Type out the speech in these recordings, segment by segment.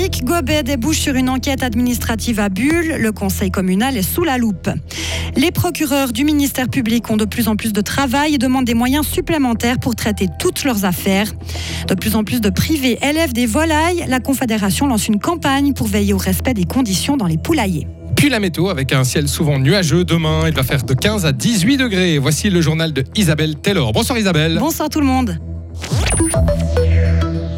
Éric Gobet débouche sur une enquête administrative à Bulle. Le conseil communal est sous la loupe. Les procureurs du ministère public ont de plus en plus de travail et demandent des moyens supplémentaires pour traiter toutes leurs affaires. De plus en plus de privés élèvent des volailles. La Confédération lance une campagne pour veiller au respect des conditions dans les poulaillers. Puis la météo avec un ciel souvent nuageux. Demain, il va faire de 15 à 18 degrés. Voici le journal de Isabelle Taylor. Bonsoir Isabelle. Bonsoir tout le monde.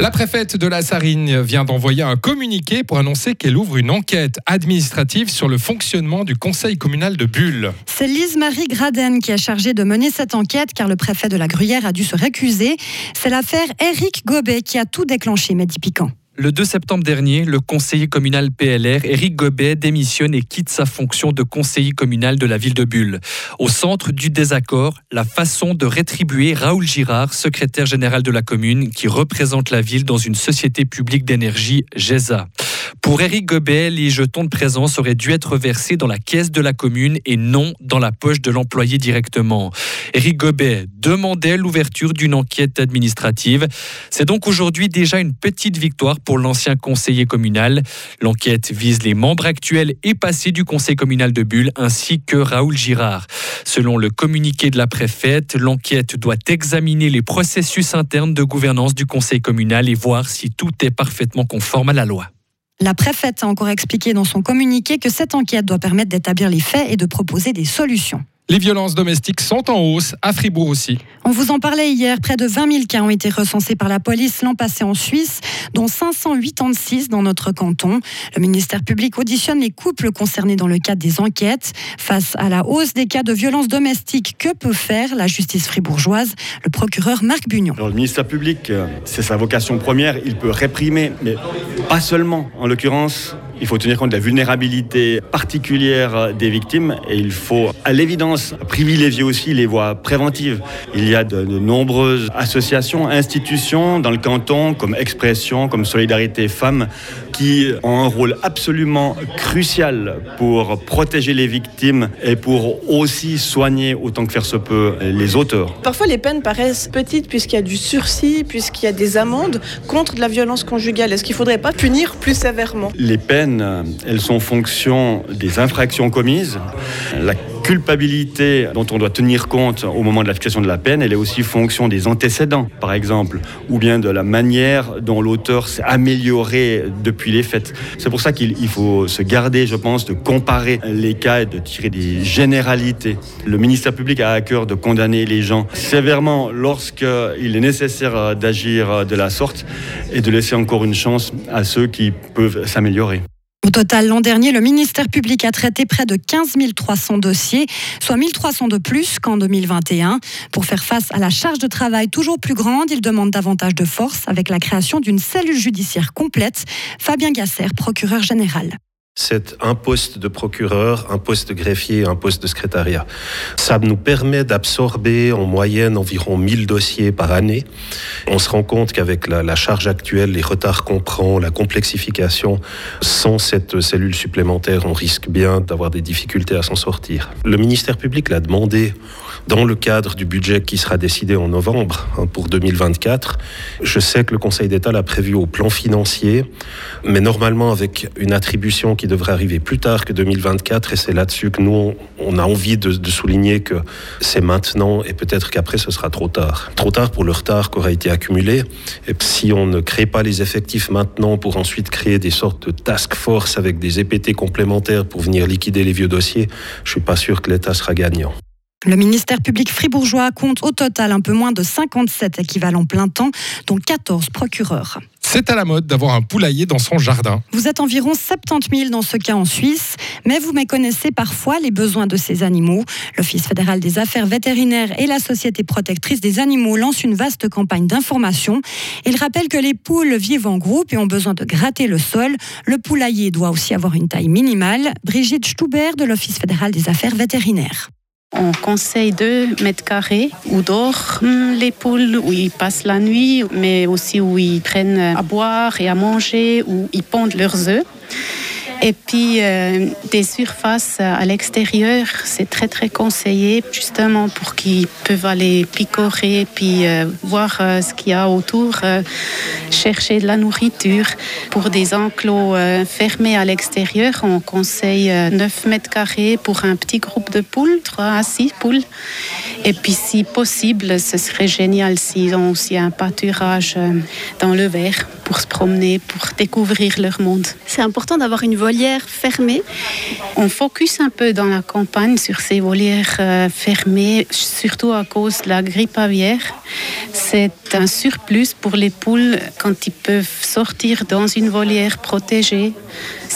La préfète de la Sarine vient d'envoyer un communiqué pour annoncer qu'elle ouvre une enquête administrative sur le fonctionnement du conseil communal de Bulle. C'est Lise-Marie Graden qui est chargée de mener cette enquête car le préfet de la Gruyère a dû se récuser. C'est l'affaire Éric Gobet qui a tout déclenché, Mehdi Piquant. Le 2 septembre dernier, le conseiller communal PLR, Éric Gobet, démissionne et quitte sa fonction de conseiller communal de la ville de Bulle. Au centre du désaccord, la façon de rétribuer Raoul Girard, secrétaire général de la commune, qui représente la ville dans une société publique d'énergie, GESA. Pour Éric Gobet, les jetons de présence auraient dû être versés dans la caisse de la commune et non dans la poche de l'employé directement. Éric Gobet demandait l'ouverture d'une enquête administrative. C'est donc aujourd'hui déjà une petite victoire pour l'ancien conseiller communal. L'enquête vise les membres actuels et passés du conseil communal de Bulle ainsi que Raoul Girard. Selon le communiqué de la préfète, l'enquête doit examiner les processus internes de gouvernance du conseil communal et voir si tout est parfaitement conforme à la loi. La préfète a encore expliqué dans son communiqué que cette enquête doit permettre d'établir les faits et de proposer des solutions. Les violences domestiques sont en hausse, à Fribourg aussi. On vous en parlait hier, près de 20 000 cas ont été recensés par la police l'an passé en Suisse, dont 586 dans notre canton. Le ministère public auditionne les couples concernés dans le cadre des enquêtes. Face à la hausse des cas de violences domestiques, que peut faire la justice fribourgeoise? Le procureur Marc Bugnon. le ministère public, euh, c'est sa vocation première, il peut réprimer, mais pas seulement. En l'occurrence, il faut tenir compte de la vulnérabilité particulière des victimes et il faut, à l'évidence, privilégier aussi les voies préventives. Il y a de, nombreuses associations, institutions dans le canton, comme Expression, comme Solidarité Femmes, qui ont un rôle absolument crucial pour protéger les victimes et pour aussi soigner autant que faire se peut les auteurs. Parfois, les peines paraissent petites puisqu'il y a du sursis, puisqu'il y a des amendes contre de la violence conjugale. Est-ce qu'il ne faudrait pas punir plus sévèrement? Les peines elles sont fonction des infractions commises. La culpabilité dont on doit tenir compte au moment de l'application de la peine, elle est aussi fonction des antécédents, par exemple, ou bien de la manière dont l'auteur s'est amélioré depuis les faits. C'est pour ça qu'il faut se garder, je pense, de comparer les cas et de tirer des généralités. Le ministère public a à cœur de condamner les gens sévèrement lorsqu'il est nécessaire d'agir de la sorte et de laisser encore une chance à ceux qui peuvent s'améliorer. Au total, l'an dernier, le ministère public a traité près de 15 300 dossiers, soit 1300 de plus qu'en 2021. Pour faire face à la charge de travail toujours plus grande, il demande davantage de force avec la création d'une cellule judiciaire complète. Fabien Gasser, procureur général c'est un poste de procureur, un poste de greffier, un poste de secrétariat. Ça nous permet d'absorber en moyenne environ 1000 dossiers par année. On se rend compte qu'avec la, charge actuelle, les retards qu'on prend, la complexification, sans cette cellule supplémentaire, on risque bien d'avoir des difficultés à s'en sortir. Le ministère public l'a demandé dans le cadre du budget qui sera décidé en novembre hein, pour 2024. Je sais que le Conseil d'État l'a prévu au plan financier, mais normalement avec une attribution qui devrait arriver plus tard que 2024, et c'est là-dessus que nous, on a envie de, souligner que c'est maintenant, et peut-être qu'après ce sera trop tard. Trop tard pour le retard qui aura été accumulé, et si on ne crée pas les effectifs maintenant pour ensuite créer des sortes de task force avec des EPT complémentaires pour venir liquider les vieux dossiers, je suis pas sûr que l'État sera gagnant. Le ministère public fribourgeois compte au total un peu moins de 57 équivalents plein temps, dont 14 procureurs. C'est à la mode d'avoir un poulailler dans son jardin. Vous êtes environ 70 000 dans ce cas en Suisse, mais vous méconnaissez parfois les besoins de ces animaux. L'Office fédéral des affaires vétérinaires et la Société protectrice des animaux lancent une vaste campagne d'information. Ils rappellent que les poules vivent en groupe et ont besoin de gratter le sol. Le poulailler doit aussi avoir une taille minimale. Brigitte Stuber de l'Office fédéral des affaires vétérinaires. On conseille 2 mètres carrés où dorment les poules, où ils passent la nuit, mais aussi où ils prennent à boire et à manger, où ils pondent leurs œufs. Et puis euh, des surfaces à l'extérieur, c'est très très conseillé justement pour qu'ils peuvent aller picorer puis euh, voir euh, ce qu'il y a autour, chercher de la nourriture. Pour des enclos fermés à l'extérieur, on conseille euh, 9 mètres carrés pour un petit groupe de poules, 3 à 6 poules. Et puis si possible, ce serait génial s'ils ont aussi un pâturage dans le verre pour se promener, pour découvrir leur monde. C'est important d'avoir une volière fermée. On focus un peu dans la campagne sur ces volières euh, fermées, surtout à cause de la grippe aviaire. C'est un surplus pour les poules quand ils peuvent sortir dans une volière protégée.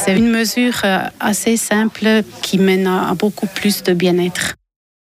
C'est une mesure euh, assez simple qui mène à beaucoup plus de bien-être.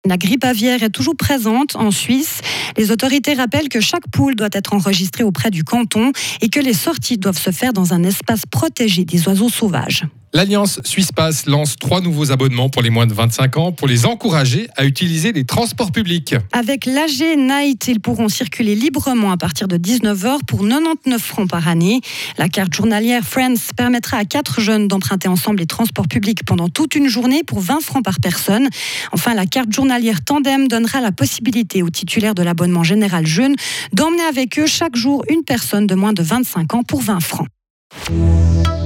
La grippe aviaire est toujours présente en Suisse. Les autorités rappellent que chaque poule doit être enregistrée auprès du canton et que les sorties doivent se faire dans un espace protégé des oiseaux sauvages. L'Alliance Suisse Pass lance trois nouveaux abonnements pour les moins de 25 ans pour les encourager à utiliser les transports publics. Avec l'AG Night, ils pourront circuler librement à partir de 19h pour 99 francs par année. La carte journalière Friends permettra à quatre jeunes d'emprunter ensemble les transports publics pendant toute une journée pour 20 francs par personne. Enfin, la carte journalière Tandem donnera la possibilité aux titulaires de l'abonnement général jeune d'emmener avec eux chaque jour une personne de moins de 25 ans pour 20 francs.